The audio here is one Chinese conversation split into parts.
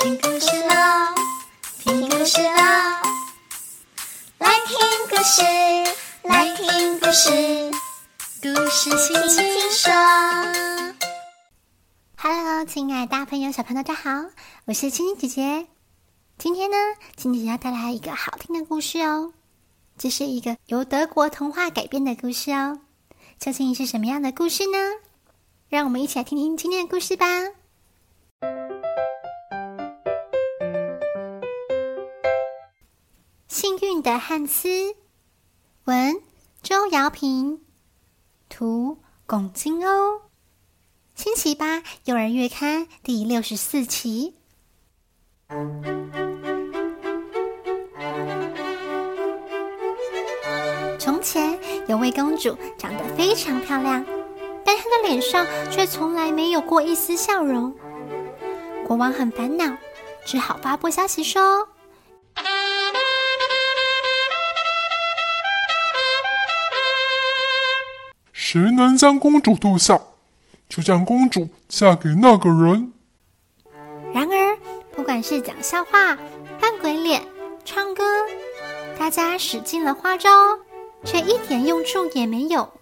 听故事喽，听故事喽，来听故事，来听故事，故事轻轻说。Hello，亲爱的大朋友、小朋友，大家好，我是青青姐姐。今天呢，青青姐姐要带来一个好听的故事哦。这是一个由德国童话改编的故事哦。究竟是什么样的故事呢？让我们一起来听听今天的故事吧。幸运的汉斯，文周瑶平，图龚金欧，星期八幼儿月刊第六十四期。从前有位公主，长得非常漂亮，但她的脸上却从来没有过一丝笑容。国王很烦恼，只好发布消息说。谁能将公主逗笑，就将公主嫁给那个人。然而，不管是讲笑话、扮鬼脸、唱歌，大家使尽了花招，却一点用处也没有。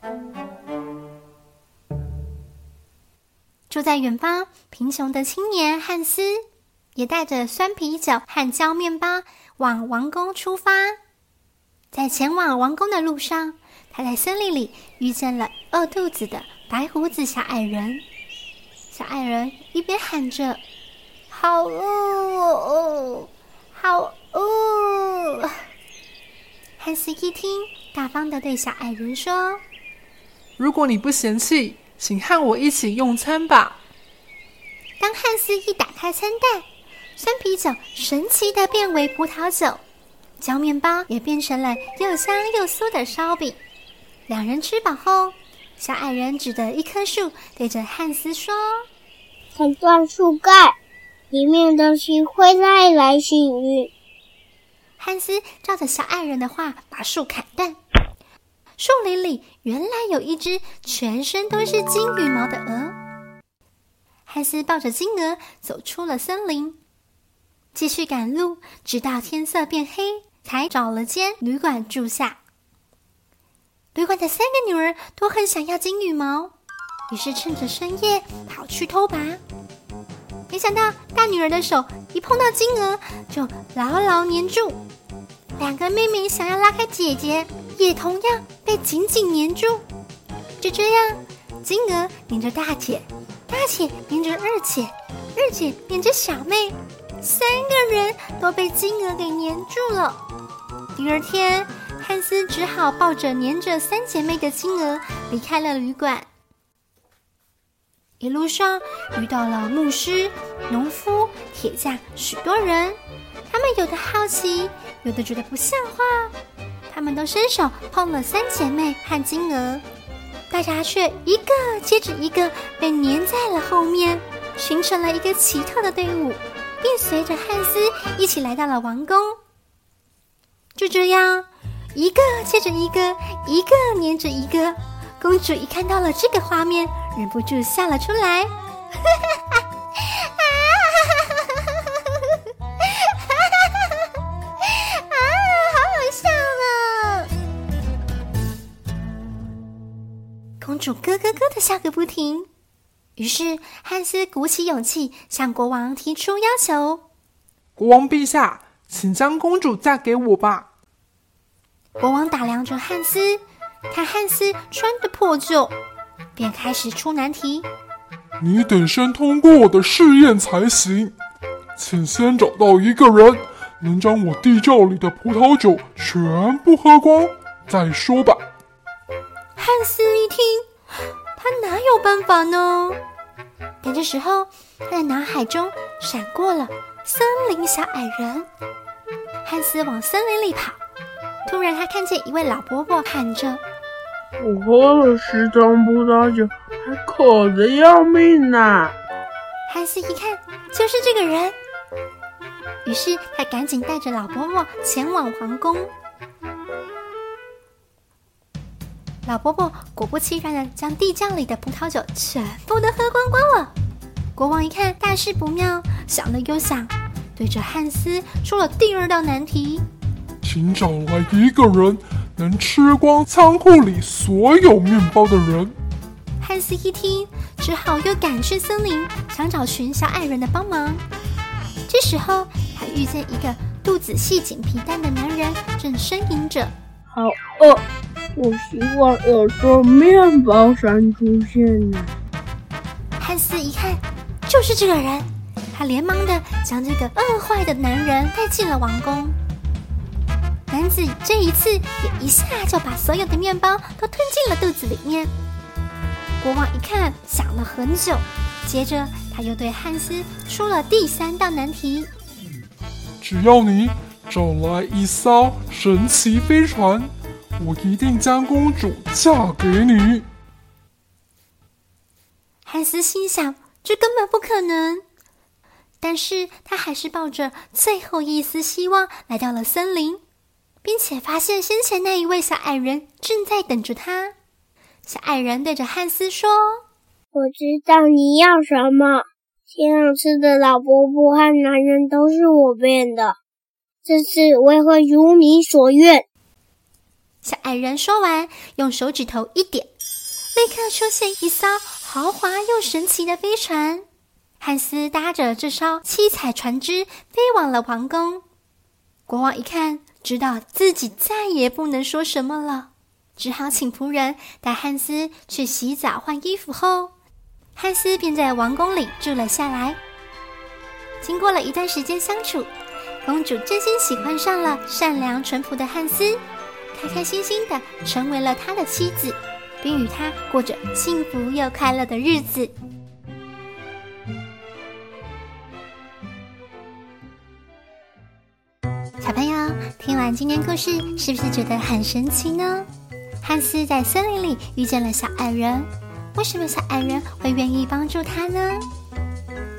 住在远方贫穷的青年汉斯，也带着酸啤酒和焦面包往王宫出发。在前往王宫的路上。他在森林里遇见了饿肚子的白胡子小矮人。小矮人一边喊着：“好饿，好饿！”汉斯一听，大方的对小矮人说：“如果你不嫌弃，请和我一起用餐吧。”当汉斯一打开餐袋，酸啤酒神奇的变为葡萄酒，焦面包也变成了又香又酥的烧饼。两人吃饱后，小矮人指着一棵树，对着汉斯说：“砍断树干，里面的东西会带来幸运。”汉斯照着小矮人的话，把树砍断。树林里原来有一只全身都是金羽毛的鹅。汉斯抱着金鹅走出了森林，继续赶路，直到天色变黑，才找了间旅馆住下。旅馆的三个女儿都很想要金羽毛，于是趁着深夜跑去偷拔。没想到大女儿的手一碰到金鹅，就牢牢粘住；两个妹妹想要拉开姐姐，也同样被紧紧粘住。就这样，金鹅粘着大姐，大姐粘着二姐，二姐粘着小妹，三个人都被金鹅给粘住了。第二天。汉斯只好抱着粘着三姐妹的金鹅离开了旅馆。一路上遇到了牧师、农夫、铁匠，许多人。他们有的好奇，有的觉得不像话。他们都伸手碰了三姐妹和金鹅，大家却一个接着一个被粘在了后面，形成了一个奇特的队伍，并随着汉斯一起来到了王宫。就这样。一个接着一个，一个粘着一个。公主一看到了这个画面，忍不住笑了出来。哈哈哈！啊啊！好好笑啊！公主咯咯咯的笑个不停。于是汉斯鼓起勇气向国王提出要求：“国王陛下，请将公主嫁给我吧。”国王打量着汉斯，看汉斯穿的破旧，便开始出难题：“你得先通过我的试验才行，请先找到一个人，能将我地窖里的葡萄酒全部喝光再说吧。”汉斯一听，他哪有办法呢？但这时候，他的脑海中闪过了森林小矮人。汉斯往森林里跑。突然，他看见一位老伯伯喊着：“我喝了十桶葡萄酒，还渴得要命呢。”汉斯一看，就是这个人。于是他赶紧带着老伯伯前往皇宫。老伯伯果不其然的将地窖里的葡萄酒全部都喝光光了。国王一看大事不妙，想了又想，对着汉斯出了第二道难题。请找来一个人能吃光仓库里所有面包的人。汉斯一听，只好又赶去森林，想找寻小矮人的帮忙。这时候，他遇见一个肚子系紧皮带的男人，正呻吟着：“好饿，我希望有座面包山出现呢。”汉斯一看，就是这个人，他连忙的将这个饿坏的男人带进了王宫。男子这一次也一下就把所有的面包都吞进了肚子里面。国王一看，想了很久，接着他又对汉斯出了第三道难题：只要你找来一艘神奇飞船，我一定将公主嫁给你。汉斯心想，这根本不可能，但是他还是抱着最后一丝希望来到了森林，并且发现先前那一位小矮人正在等着他。小矮人对着汉斯说：“我知道你要什么。天上吃的老婆婆和男人都是我变的。这次我也会如你所愿。”小矮人说完，用手指头一点，立刻出现一艘豪华又神奇的飞船。汉斯搭着这艘七彩船只飞往了王宫。国王一看，知道自己再也不能说什么了。只好请仆人带汉斯去洗澡换衣服后，汉斯便在王宫里住了下来。经过了一段时间相处，公主真心喜欢上了善良淳朴的汉斯，开开心心的成为了他的妻子，并与他过着幸福又快乐的日子。听完今天故事，是不是觉得很神奇呢？汉斯在森林里遇见了小矮人，为什么小矮人会愿意帮助他呢？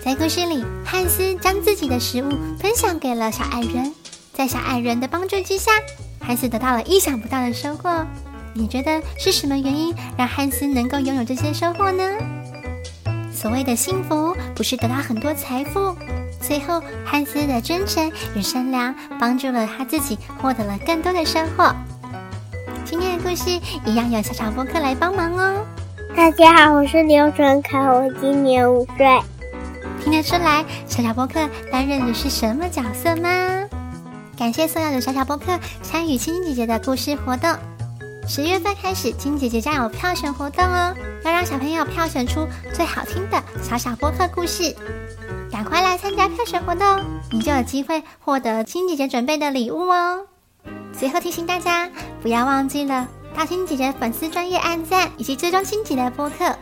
在故事里，汉斯将自己的食物分享给了小矮人，在小矮人的帮助之下，汉斯得到了意想不到的收获。你觉得是什么原因让汉斯能够拥有这些收获呢？所谓的幸福，不是得到很多财富，最后汉斯的真诚与善良帮助了他自己，获得了更多的收获。今天的故事一样有小小播客来帮忙哦。大家好，我是刘纯凯，我今年五岁。听得出来，小小播客担任的是什么角色吗？感谢所有的小小播客参与青青姐姐的故事活动。十月份开始，青青姐姐将有票选活动哦，要让小朋友票选出最好听的小小播客故事。赶快来参加票选活动，你就有机会获得青姐姐准备的礼物哦。最后提醒大家，不要忘记了大青姐姐粉丝专业按赞以及追踪青姐的播客。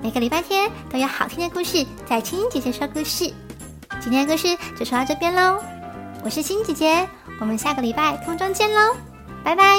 每个礼拜天都有好听的故事在青姐姐说故事。今天的故事就说到这边喽，我是青姐姐，我们下个礼拜空中见喽，拜拜。